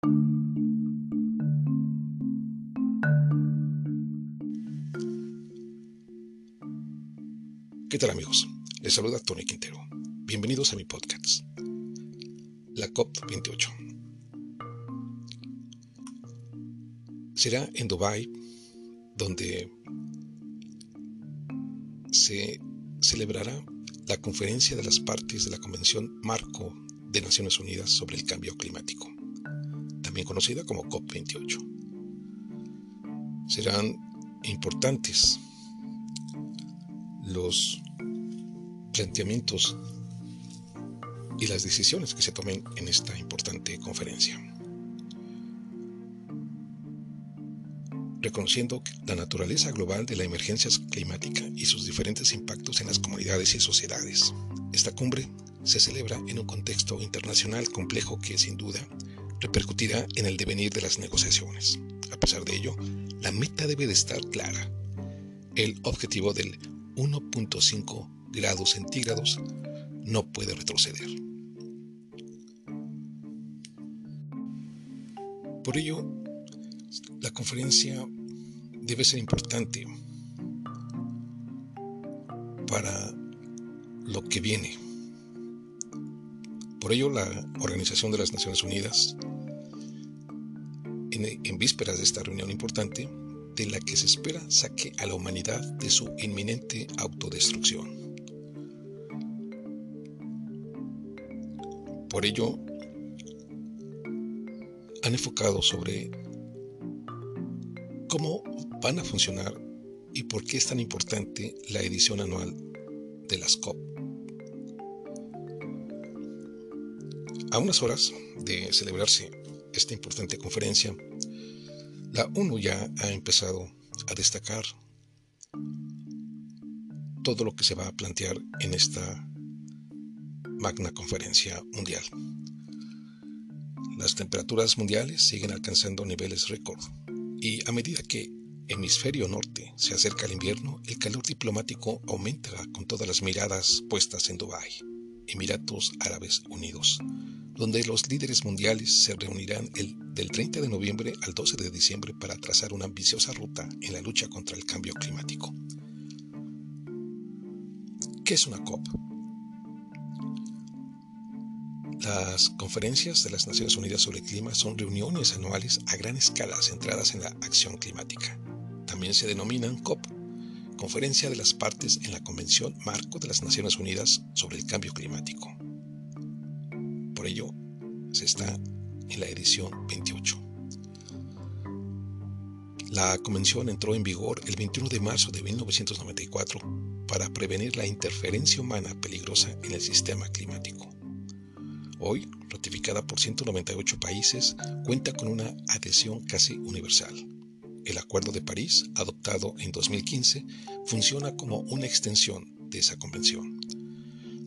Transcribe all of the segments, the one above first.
¿Qué tal amigos? Les saluda Tony Quintero. Bienvenidos a mi podcast, la COP28. Será en Dubái donde se celebrará la conferencia de las partes de la Convención Marco de Naciones Unidas sobre el Cambio Climático, conocida como COP28. Serán importantes los planteamientos y las decisiones que se tomen en esta importante conferencia. Reconociendo la naturaleza global de la emergencia climática y sus diferentes impactos en las comunidades y sociedades, esta cumbre se celebra en un contexto internacional complejo que sin duda repercutirá en el devenir de las negociaciones. A pesar de ello, la meta debe de estar clara. El objetivo del 1.5 grados centígrados no puede retroceder. Por ello, la conferencia debe ser importante para lo que viene. Por ello, la Organización de las Naciones Unidas, en, vísperas de esta reunión importante, de la que se espera saque a la humanidad de su inminente autodestrucción. Por ello, han enfocado sobre cómo van a funcionar y por qué es tan importante la edición anual de las COP. A unas horas de celebrarse esta importante conferencia, la ONU ya ha empezado a destacar todo lo que se va a plantear en esta magna conferencia mundial. Las temperaturas mundiales siguen alcanzando niveles récord y a medida que hemisferio norte se acerca el invierno, el calor diplomático aumenta con todas las miradas puestas en Dubái, Emiratos Árabes Unidos, donde los líderes mundiales se reunirán el, del 30 de noviembre al 12 de diciembre para trazar una ambiciosa ruta en la lucha contra el cambio climático. ¿Qué es una COP? Las conferencias de las Naciones Unidas sobre el Clima son reuniones anuales a gran escala centradas en la acción climática. También se denominan COP, Conferencia de las Partes en la Convención Marco de las Naciones Unidas sobre el Cambio Climático. Por ello, se está en la edición 28. La convención entró en vigor el 21 de marzo de 1994 para prevenir la interferencia humana peligrosa en el sistema climático. Hoy, ratificada por 198 países, cuenta con una adhesión casi universal. El Acuerdo de París, adoptado en 2015, funciona como una extensión de esa convención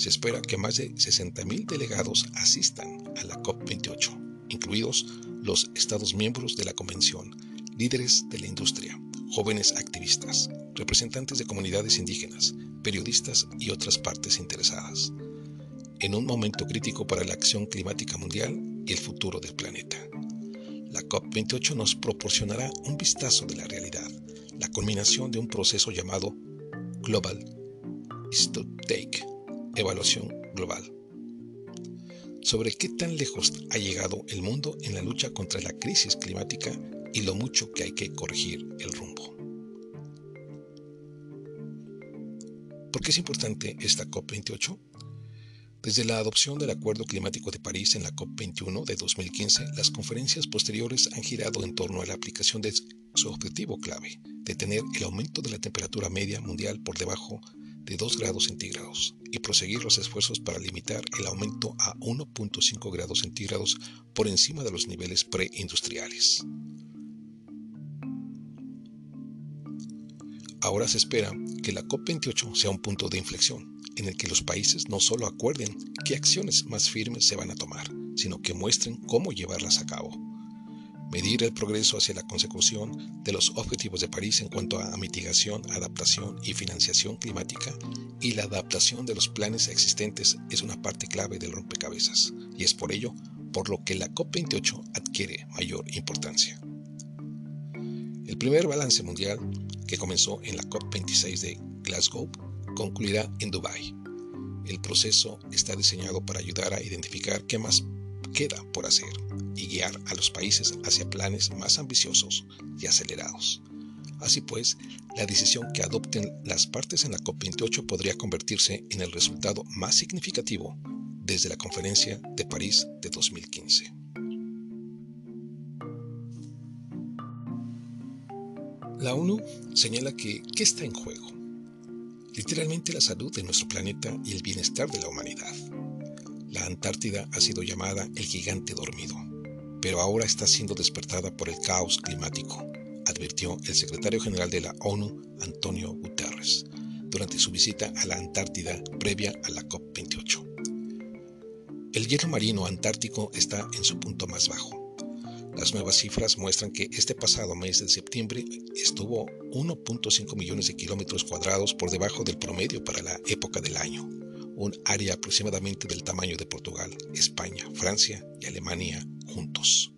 se espera que más de 60.000 delegados asistan a la COP28, incluidos los Estados miembros de la Convención, líderes de la industria, jóvenes activistas, representantes de comunidades indígenas, periodistas y otras partes interesadas, en un momento crítico para la acción climática mundial y el futuro del planeta. La COP28 nos proporcionará un vistazo de la realidad, la culminación de un proceso llamado Global Take evaluación global sobre qué tan lejos ha llegado el mundo en la lucha contra la crisis climática y lo mucho que hay que corregir el rumbo. ¿Por qué es importante esta COP28? Desde la adopción del Acuerdo Climático de París en la COP21 de 2015, las conferencias posteriores han girado en torno a la aplicación de su objetivo clave, detener el aumento de la temperatura media mundial por debajo de 2 grados centígrados y proseguir los esfuerzos para limitar el aumento a 1.5 grados centígrados por encima de los niveles preindustriales. Ahora se espera que la COP28 sea un punto de inflexión en el que los países no solo acuerden qué acciones más firmes se van a tomar, sino que muestren cómo llevarlas a cabo medir el progreso hacia la consecución de los objetivos de París en cuanto a mitigación, adaptación y financiación climática y la adaptación de los planes existentes es una parte clave del rompecabezas y es por ello por lo que la COP28 adquiere mayor importancia. El primer balance mundial, que comenzó en la COP26 de Glasgow, concluirá en Dubái. El proceso está diseñado para ayudar a identificar qué más queda por hacer y guiar a los países hacia planes más ambiciosos y acelerados. Así pues, la decisión que adopten las partes en la COP28 podría convertirse en el resultado más significativo desde la conferencia de París de 2015. La ONU señala que ¿qué está en juego? Literalmente la salud de nuestro planeta y el bienestar de la humanidad. La Antártida ha sido llamada el gigante dormido, pero ahora está siendo despertada por el caos climático, advirtió el secretario general de la ONU, Antonio Guterres, durante su visita a la Antártida previa a la COP28. El hielo marino antártico está en su punto más bajo. Las nuevas cifras muestran que este pasado mes de septiembre estuvo 1.5 millones de kilómetros cuadrados por debajo del promedio para la época del año, un área aproximadamente del tamaño de Portugal, España, Francia y Alemania juntos.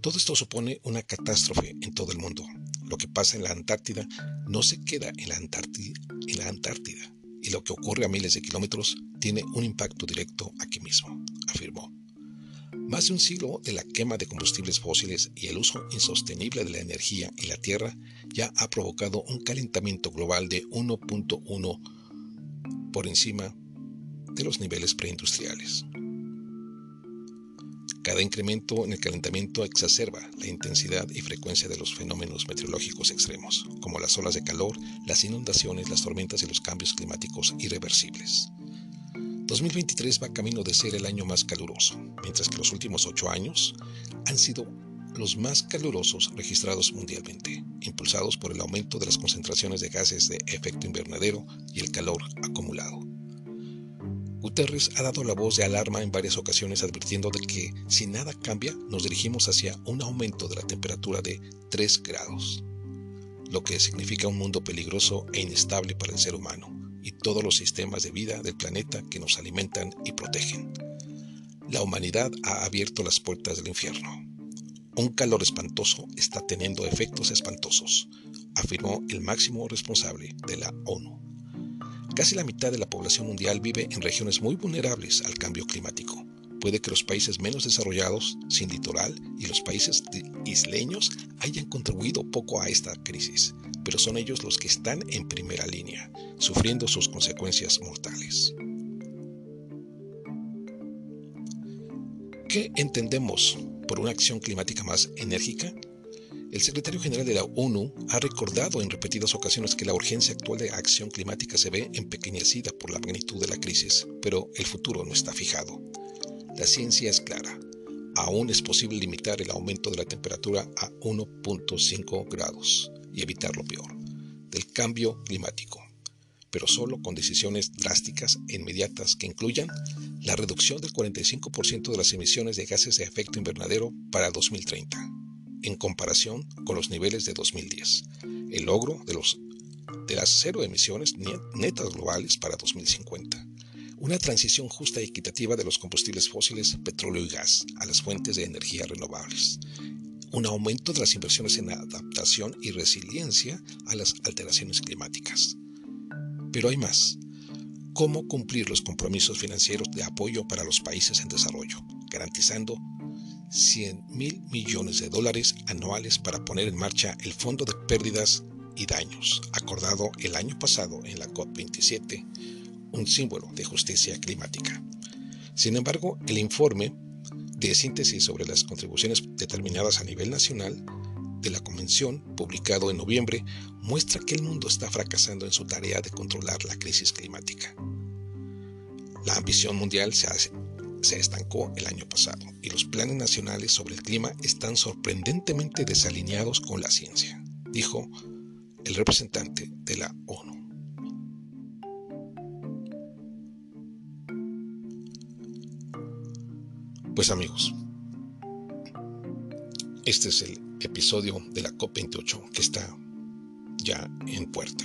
Todo esto supone una catástrofe en todo el mundo. Lo que pasa en la Antártida no se queda en la Antártida, en la Antártida y lo que ocurre a miles de kilómetros tiene un impacto directo aquí mismo, afirmó. Más de un siglo de la quema de combustibles fósiles y el uso insostenible de la energía y la tierra ya ha provocado un calentamiento global de 1.1 por encima de los niveles preindustriales. Cada incremento en el calentamiento exacerba la intensidad y frecuencia de los fenómenos meteorológicos extremos, como las olas de calor, las inundaciones, las tormentas y los cambios climáticos irreversibles. 2023 va camino de ser el año más caluroso, mientras que los últimos ocho años han sido los más calurosos registrados mundialmente, impulsados por el aumento de las concentraciones de gases de efecto invernadero y el calor acumulado. Guterres ha dado la voz de alarma en varias ocasiones advirtiendo de que si nada cambia nos dirigimos hacia un aumento de la temperatura de 3 grados, lo que significa un mundo peligroso e inestable para el ser humano y todos los sistemas de vida del planeta que nos alimentan y protegen. La humanidad ha abierto las puertas del infierno. Un calor espantoso está teniendo efectos espantosos, afirmó el máximo responsable de la ONU. Casi la mitad de la población mundial vive en regiones muy vulnerables al cambio climático. Puede que los países menos desarrollados, sin litoral, y los países isleños hayan contribuido poco a esta crisis, pero son ellos los que están en primera línea, sufriendo sus consecuencias mortales. ¿Qué entendemos por una acción climática más enérgica? El secretario general de la ONU ha recordado en repetidas ocasiones que la urgencia actual de acción climática se ve empequeñecida por la magnitud de la crisis, pero el futuro no está fijado. La ciencia es clara. Aún es posible limitar el aumento de la temperatura a 1.5 grados y evitar lo peor, del cambio climático, pero solo con decisiones drásticas e inmediatas que incluyan la reducción del 45% de las emisiones de gases de efecto invernadero para 2030 en comparación con los niveles de 2010, el logro de, los, de las cero emisiones netas globales para 2050, una transición justa y equitativa de los combustibles fósiles, petróleo y gas a las fuentes de energía renovables, un aumento de las inversiones en adaptación y resiliencia a las alteraciones climáticas. Pero hay más. ¿Cómo cumplir los compromisos financieros de apoyo para los países en desarrollo, garantizando 100 mil millones de dólares anuales para poner en marcha el Fondo de Pérdidas y Daños, acordado el año pasado en la COP27, un símbolo de justicia climática. Sin embargo, el informe de síntesis sobre las contribuciones determinadas a nivel nacional de la Convención, publicado en noviembre, muestra que el mundo está fracasando en su tarea de controlar la crisis climática. La ambición mundial se se estancó el año pasado y los planes nacionales sobre el clima están sorprendentemente desalineados con la ciencia, dijo el representante de la ONU. Pues amigos, este es el episodio de la COP28 que está ya en puerta.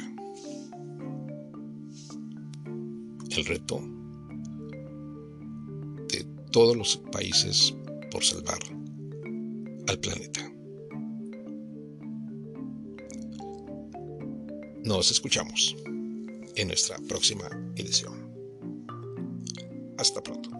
El reto todos los países por salvar al planeta. Nos escuchamos en nuestra próxima edición. Hasta pronto.